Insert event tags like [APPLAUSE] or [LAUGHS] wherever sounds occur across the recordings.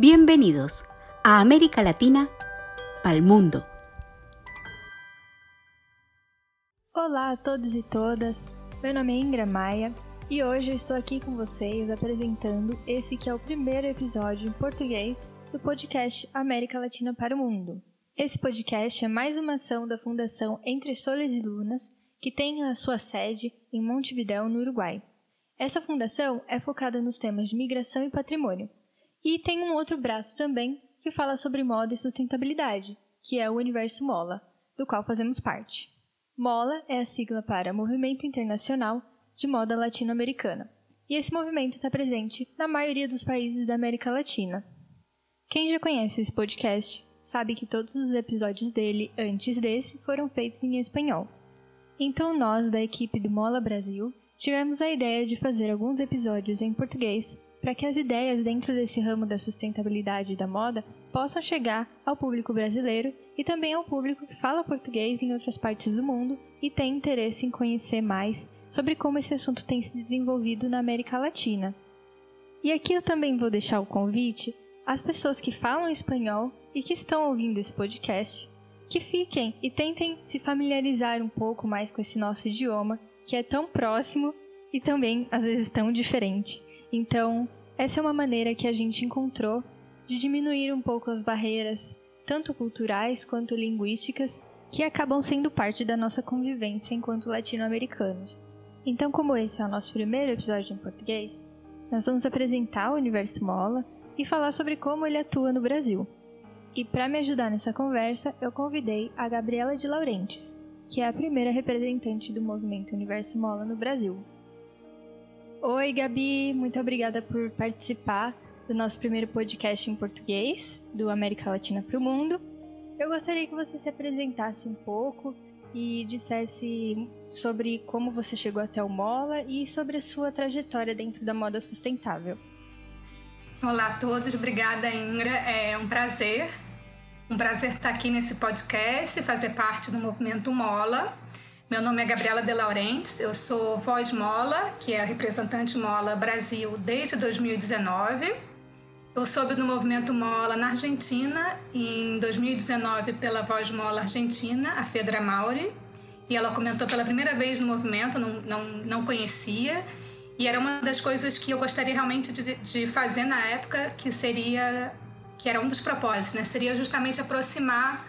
Bienvenidos a América Latina para el mundo. Olá a todos e todas, meu nome é Ingra Maia e hoje eu estou aqui com vocês apresentando esse que é o primeiro episódio em português do podcast América Latina para o Mundo. Esse podcast é mais uma ação da Fundação Entre Soles e Lunas, que tem a sua sede em Montevidéu, no Uruguai. Essa fundação é focada nos temas de migração e patrimônio, e tem um outro braço também que fala sobre moda e sustentabilidade, que é o Universo Mola, do qual fazemos parte. MOLA é a sigla para Movimento Internacional de Moda Latino-Americana, e esse movimento está presente na maioria dos países da América Latina. Quem já conhece esse podcast sabe que todos os episódios dele, antes desse, foram feitos em espanhol. Então nós, da equipe do Mola Brasil, tivemos a ideia de fazer alguns episódios em português para que as ideias dentro desse ramo da sustentabilidade da moda possam chegar ao público brasileiro e também ao público que fala português em outras partes do mundo e tem interesse em conhecer mais sobre como esse assunto tem se desenvolvido na América Latina. E aqui eu também vou deixar o convite às pessoas que falam espanhol e que estão ouvindo esse podcast, que fiquem e tentem se familiarizar um pouco mais com esse nosso idioma, que é tão próximo e também às vezes tão diferente. Então, essa é uma maneira que a gente encontrou de diminuir um pouco as barreiras, tanto culturais quanto linguísticas, que acabam sendo parte da nossa convivência enquanto latino-americanos. Então, como esse é o nosso primeiro episódio em português, nós vamos apresentar o Universo Mola e falar sobre como ele atua no Brasil. E para me ajudar nessa conversa, eu convidei a Gabriela de Laurentes, que é a primeira representante do movimento Universo Mola no Brasil. Oi, Gabi, muito obrigada por participar do nosso primeiro podcast em português, do América Latina para o Mundo. Eu gostaria que você se apresentasse um pouco e dissesse sobre como você chegou até o Mola e sobre a sua trajetória dentro da moda sustentável. Olá a todos, obrigada Ingra, é um prazer, um prazer estar aqui nesse podcast, fazer parte do movimento Mola. Meu nome é Gabriela De Laurentes, eu sou Voz Mola, que é a representante Mola Brasil desde 2019. Eu soube do movimento Mola na Argentina em 2019 pela Voz Mola Argentina, a Fedra Mauri, e ela comentou pela primeira vez no movimento, não, não, não conhecia, e era uma das coisas que eu gostaria realmente de, de fazer na época, que seria, que era um dos propósitos, né? Seria justamente aproximar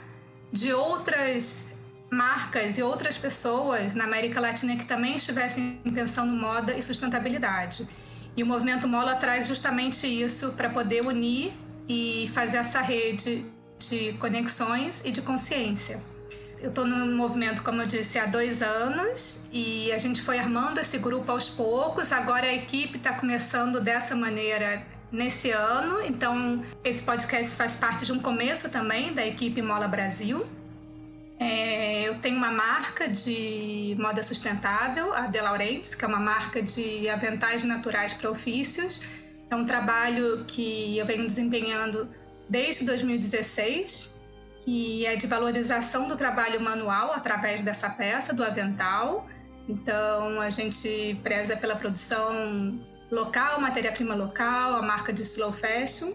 de outras marcas e outras pessoas na América Latina que também estivessem pensando moda e sustentabilidade. E o movimento Mola traz justamente isso para poder unir e fazer essa rede de conexões e de consciência. Eu estou no movimento, como eu disse, há dois anos e a gente foi armando esse grupo aos poucos. Agora a equipe está começando dessa maneira nesse ano, então esse podcast faz parte de um começo também da equipe Mola Brasil. É, eu tenho uma marca de moda sustentável, a De Laurentiis, que é uma marca de aventais naturais para ofícios. É um trabalho que eu venho desempenhando desde 2016, que é de valorização do trabalho manual através dessa peça, do avental. Então, a gente preza pela produção local, matéria-prima local, a marca de slow fashion.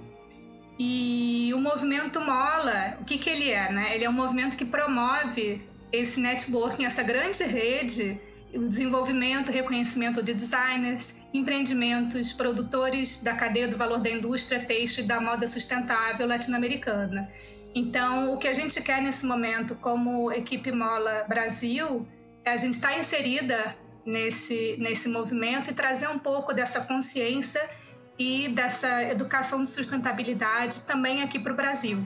E o movimento Mola, o que, que ele é? Né? Ele é um movimento que promove esse networking, essa grande rede, o desenvolvimento, reconhecimento de designers, empreendimentos, produtores da cadeia do valor da indústria têxtil e da moda sustentável latino-americana. Então, o que a gente quer nesse momento, como equipe Mola Brasil, é a gente estar tá inserida nesse, nesse movimento e trazer um pouco dessa consciência e dessa educação de sustentabilidade também aqui para o Brasil.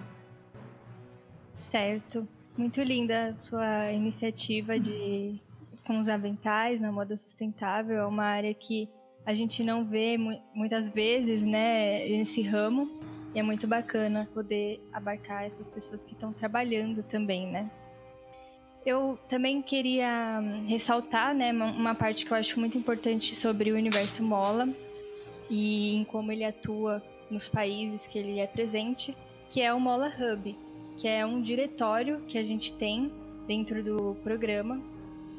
Certo. Muito linda a sua iniciativa de com os aventais na moda sustentável. É uma área que a gente não vê muitas vezes, né, nesse ramo. E é muito bacana poder abarcar essas pessoas que estão trabalhando também, né? Eu também queria ressaltar, né, uma parte que eu acho muito importante sobre o universo Mola, e em como ele atua nos países que ele é presente, que é o Mola Hub, que é um diretório que a gente tem dentro do programa,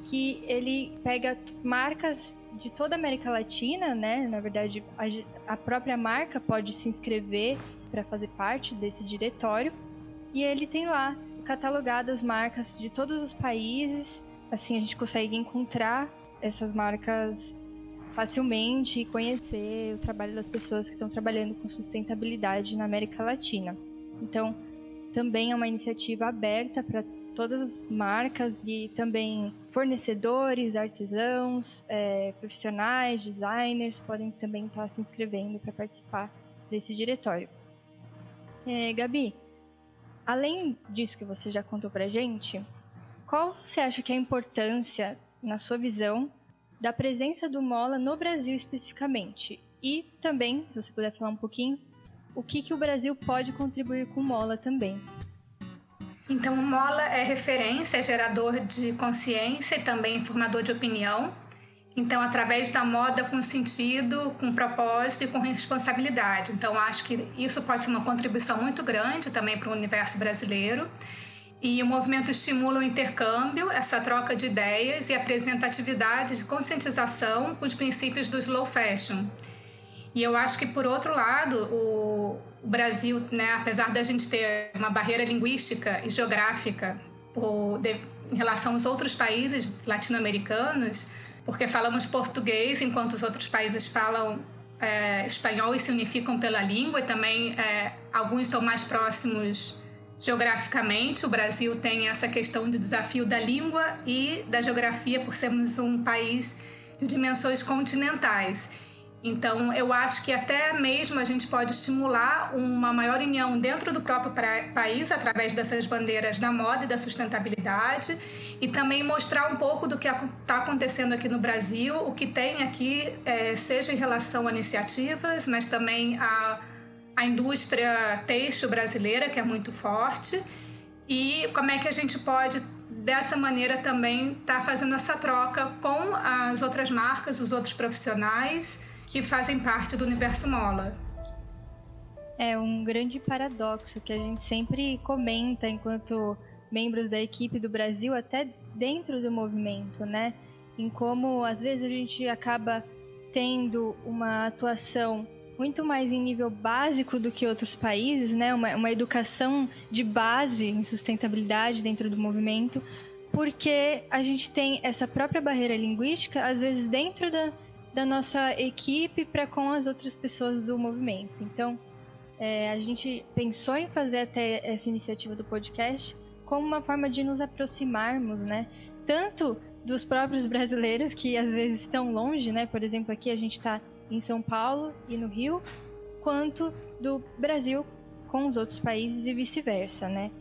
que ele pega marcas de toda a América Latina, né? Na verdade, a, a própria marca pode se inscrever para fazer parte desse diretório. E ele tem lá catalogadas marcas de todos os países. Assim a gente consegue encontrar essas marcas facilmente e conhecer o trabalho das pessoas que estão trabalhando com sustentabilidade na América Latina. Então, também é uma iniciativa aberta para todas as marcas e também fornecedores, artesãos, é, profissionais, designers podem também estar se inscrevendo para participar desse diretório. É, Gabi, além disso que você já contou para gente, qual você acha que é a importância, na sua visão, da presença do Mola no Brasil especificamente? E também, se você puder falar um pouquinho, o que, que o Brasil pode contribuir com o Mola também? Então, o Mola é referência, é gerador de consciência e também formador de opinião. Então, através da moda com sentido, com propósito e com responsabilidade. Então, acho que isso pode ser uma contribuição muito grande também para o universo brasileiro. E o movimento estimula o intercâmbio, essa troca de ideias e apresenta atividades de conscientização com os princípios do slow fashion. E eu acho que, por outro lado, o, Brasil, né, apesar da gente ter uma barreira linguística e geográfica por, de, em relação aos outros países latino-americanos, porque falamos português enquanto os outros países falam é, espanhol e se unificam pela língua, e também é, alguns estão mais próximos geograficamente. O Brasil tem essa questão do desafio da língua e da geografia, por sermos um país de dimensões continentais. Então, eu acho que até mesmo a gente pode estimular uma maior união dentro do próprio país através dessas bandeiras da moda e da sustentabilidade e também mostrar um pouco do que está acontecendo aqui no Brasil, o que tem aqui, é, seja em relação a iniciativas, mas também a, a indústria têxtil brasileira, que é muito forte, e como é que a gente pode dessa maneira também estar tá fazendo essa troca com as outras marcas, os outros profissionais que fazem parte do universo Mola. É um grande paradoxo que a gente sempre comenta enquanto membros da equipe do Brasil, até dentro do movimento, né? Em como às vezes a gente acaba tendo uma atuação muito mais em nível básico do que outros países, né? Uma, uma educação de base em sustentabilidade dentro do movimento, porque a gente tem essa própria barreira linguística, às vezes dentro da, da nossa equipe para com as outras pessoas do movimento. Então, é, a gente pensou em fazer até essa iniciativa do podcast como uma forma de nos aproximarmos, né? Tanto dos próprios brasileiros que às vezes estão longe, né? Por exemplo, aqui a gente está em São Paulo e no Rio, quanto do Brasil com os outros países e vice-versa, né?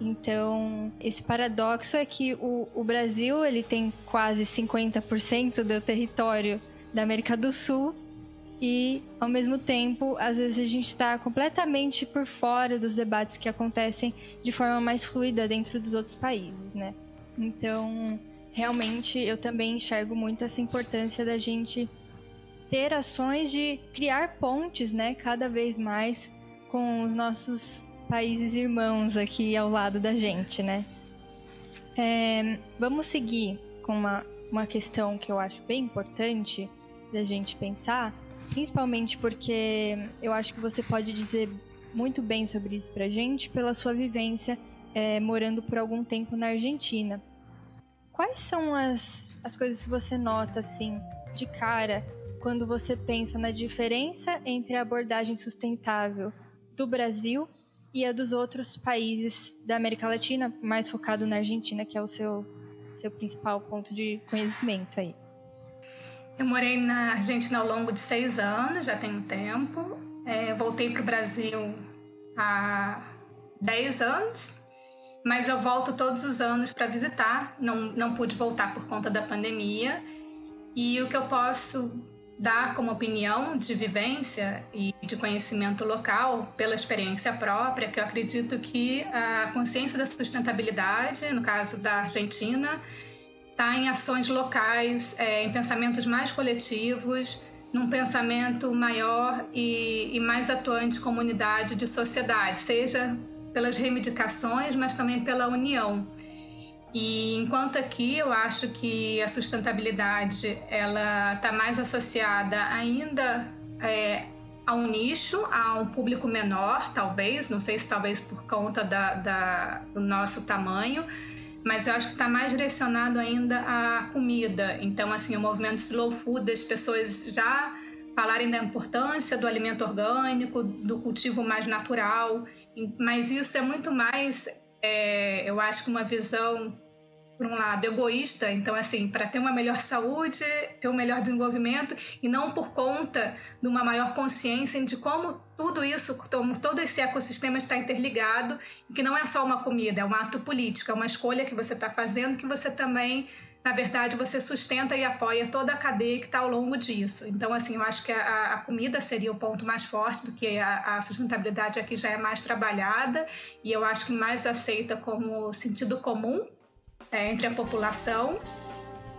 Então, esse paradoxo é que o, o Brasil ele tem quase 50% do território da América do Sul e, ao mesmo tempo, às vezes a gente está completamente por fora dos debates que acontecem de forma mais fluida dentro dos outros países, né? Então, realmente, eu também enxergo muito essa importância da gente ter ações de criar pontes, né, cada vez mais com os nossos países irmãos aqui ao lado da gente, né? É, vamos seguir com uma, uma questão que eu acho bem importante, da gente pensar, principalmente porque eu acho que você pode dizer muito bem sobre isso pra gente pela sua vivência é, morando por algum tempo na Argentina. Quais são as, as coisas que você nota, assim, de cara, quando você pensa na diferença entre a abordagem sustentável do Brasil e a dos outros países da América Latina, mais focado na Argentina, que é o seu, seu principal ponto de conhecimento aí? Eu morei na Argentina ao longo de seis anos, já tem um tempo. É, voltei para o Brasil há dez anos, mas eu volto todos os anos para visitar. Não, não pude voltar por conta da pandemia. E o que eu posso dar como opinião de vivência e de conhecimento local pela experiência própria, que eu acredito que a consciência da sustentabilidade, no caso da Argentina, está em ações locais, é, em pensamentos mais coletivos, num pensamento maior e, e mais atuante de comunidade, de sociedade, seja pelas reivindicações, mas também pela união. E enquanto aqui eu acho que a sustentabilidade ela está mais associada ainda é, a um nicho, a um público menor, talvez, não sei se talvez por conta da, da do nosso tamanho, mas eu acho que está mais direcionado ainda à comida. Então, assim, o movimento slow food, as pessoas já falarem da importância do alimento orgânico, do cultivo mais natural, mas isso é muito mais, é, eu acho que uma visão por um lado, egoísta, então, assim, para ter uma melhor saúde, ter um melhor desenvolvimento, e não por conta de uma maior consciência de como tudo isso, todo esse ecossistema está interligado, que não é só uma comida, é um ato político, é uma escolha que você está fazendo, que você também, na verdade, você sustenta e apoia toda a cadeia que está ao longo disso. Então, assim, eu acho que a, a comida seria o ponto mais forte do que a, a sustentabilidade aqui já é mais trabalhada, e eu acho que mais aceita como sentido comum, é, entre a população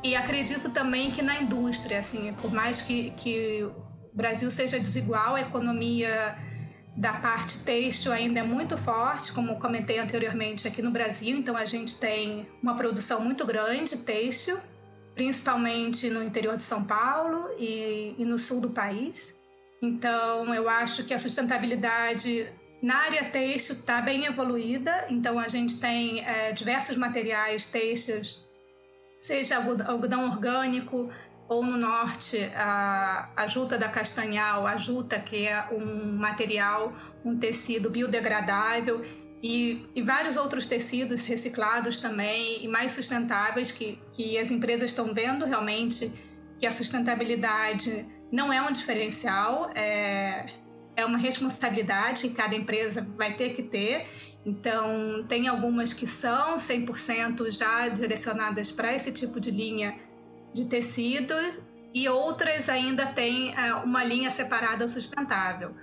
e acredito também que na indústria, assim, por mais que, que o Brasil seja desigual, a economia da parte têxtil ainda é muito forte, como comentei anteriormente aqui no Brasil. Então a gente tem uma produção muito grande têxtil, principalmente no interior de São Paulo e, e no sul do país. Então eu acho que a sustentabilidade na área têxtil está bem evoluída, então a gente tem é, diversos materiais têxteis, seja algodão orgânico ou no norte a, a juta da castanhal, a juta que é um material, um tecido biodegradável e, e, vários outros tecidos reciclados também e mais sustentáveis que, que as empresas estão vendo realmente que a sustentabilidade não é um diferencial, é, é uma responsabilidade que cada empresa vai ter que ter. Então, tem algumas que são 100% já direcionadas para esse tipo de linha de tecido e outras ainda têm é, uma linha separada sustentável.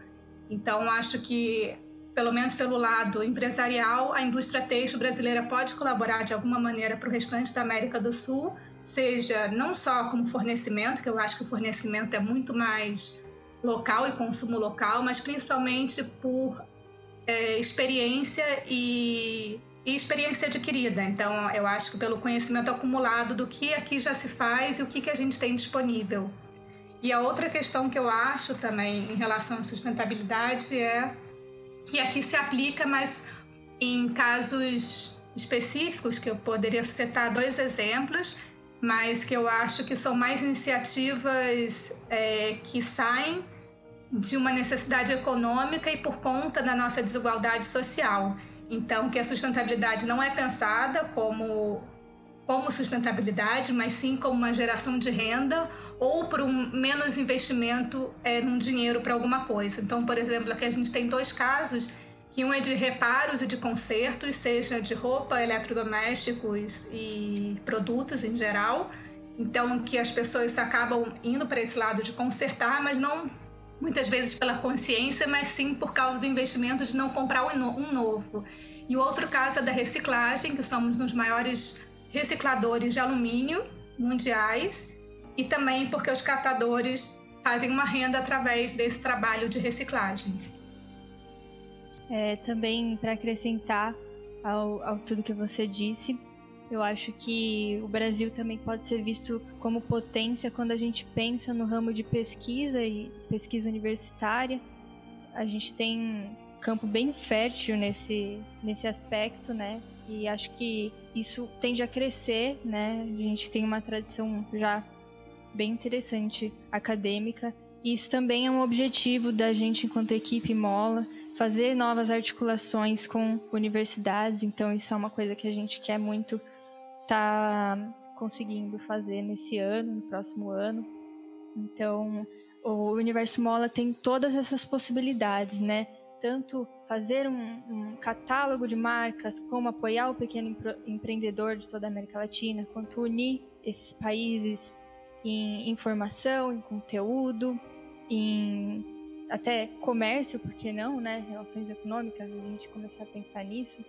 Então, acho que, pelo menos pelo lado empresarial, a indústria têxtil brasileira pode colaborar de alguma maneira para o restante da América do Sul, seja não só como fornecimento, que eu acho que o fornecimento é muito mais local e consumo local, mas principalmente por é, experiência e, e, experiência adquirida. Então, eu acho que pelo conhecimento acumulado do que aqui já se faz e o que, que a gente tem disponível. E a outra questão que eu acho também em relação à sustentabilidade é que aqui se aplica, mas em casos específicos, que eu poderia citar dois exemplos, mas que eu acho que são mais iniciativas é, que saem de uma necessidade econômica e por conta da nossa desigualdade social. Então, que a sustentabilidade não é pensada como como sustentabilidade, mas sim como uma geração de renda ou por um menos investimento é, num dinheiro para alguma coisa. Então, por exemplo, aqui a gente tem dois casos, que um é de reparos e de consertos, seja de roupa, eletrodomésticos e produtos em geral. Então, que as pessoas acabam indo para esse lado de consertar, mas não muitas vezes pela consciência, mas sim por causa do investimento de não comprar um novo. E o outro caso é da reciclagem, que somos nos maiores recicladores de alumínio mundiais, e também porque os catadores fazem uma renda através desse trabalho de reciclagem. É, também para acrescentar ao, ao tudo que você disse, eu acho que o Brasil também pode ser visto como potência quando a gente pensa no ramo de pesquisa e pesquisa universitária. A gente tem campo bem fértil nesse, nesse aspecto, né? E acho que isso tende a crescer, né? A gente tem uma tradição já bem interessante acadêmica. E isso também é um objetivo da gente enquanto equipe Mola, fazer novas articulações com universidades. Então isso é uma coisa que a gente quer muito tá conseguindo fazer nesse ano, no próximo ano. Então, o Universo Mola tem todas essas possibilidades, né? Tanto fazer um, um catálogo de marcas, como apoiar o pequeno empreendedor de toda a América Latina, quanto unir esses países em informação, em conteúdo, em até comércio, por que não, né? Relações econômicas, a gente começar a pensar nisso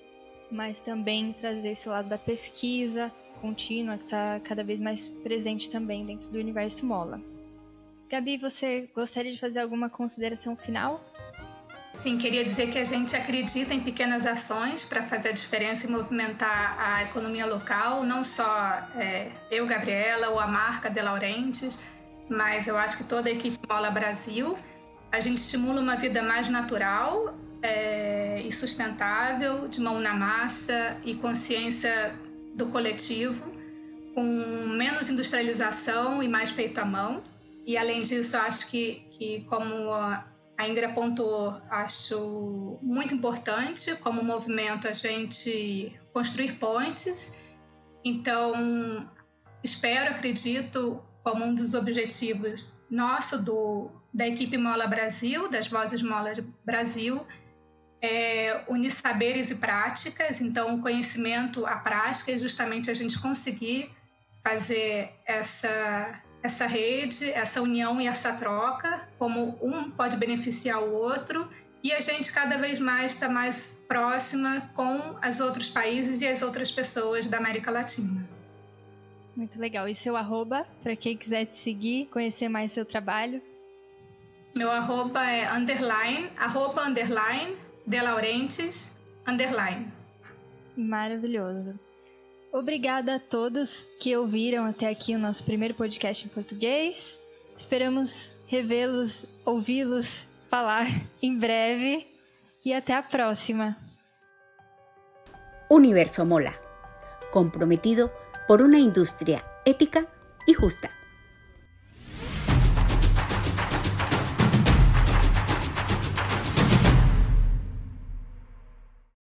mas também trazer esse lado da pesquisa contínua, que está cada vez mais presente também dentro do universo Mola. Gabi, você gostaria de fazer alguma consideração final? Sim, queria dizer que a gente acredita em pequenas ações para fazer a diferença e movimentar a economia local, não só é, eu, Gabriela, ou a marca De Laurentiis, mas eu acho que toda a equipe Mola Brasil a gente estimula uma vida mais natural é, e sustentável, de mão na massa e consciência do coletivo, com menos industrialização e mais feito à mão. E além disso, acho que, que como a Ingrid apontou, acho muito importante como movimento a gente construir pontes. Então, espero, acredito, como um dos objetivos nosso do, da equipe Mola Brasil, das Vozes Mola Brasil, é unir saberes e práticas. Então, o conhecimento, a prática, é justamente a gente conseguir fazer essa essa rede, essa união e essa troca, como um pode beneficiar o outro e a gente cada vez mais está mais próxima com os outros países e as outras pessoas da América Latina. Muito legal. E seu arroba, para quem quiser te seguir, conhecer mais seu trabalho? Meu arroba é underline, arroba underline, de Laurentes, underline. Maravilhoso. Obrigada a todos que ouviram até aqui o nosso primeiro podcast em português. Esperamos revê-los, ouvi-los falar [LAUGHS] em breve e até a próxima. Universo Mola, comprometido por una industria ética y justa.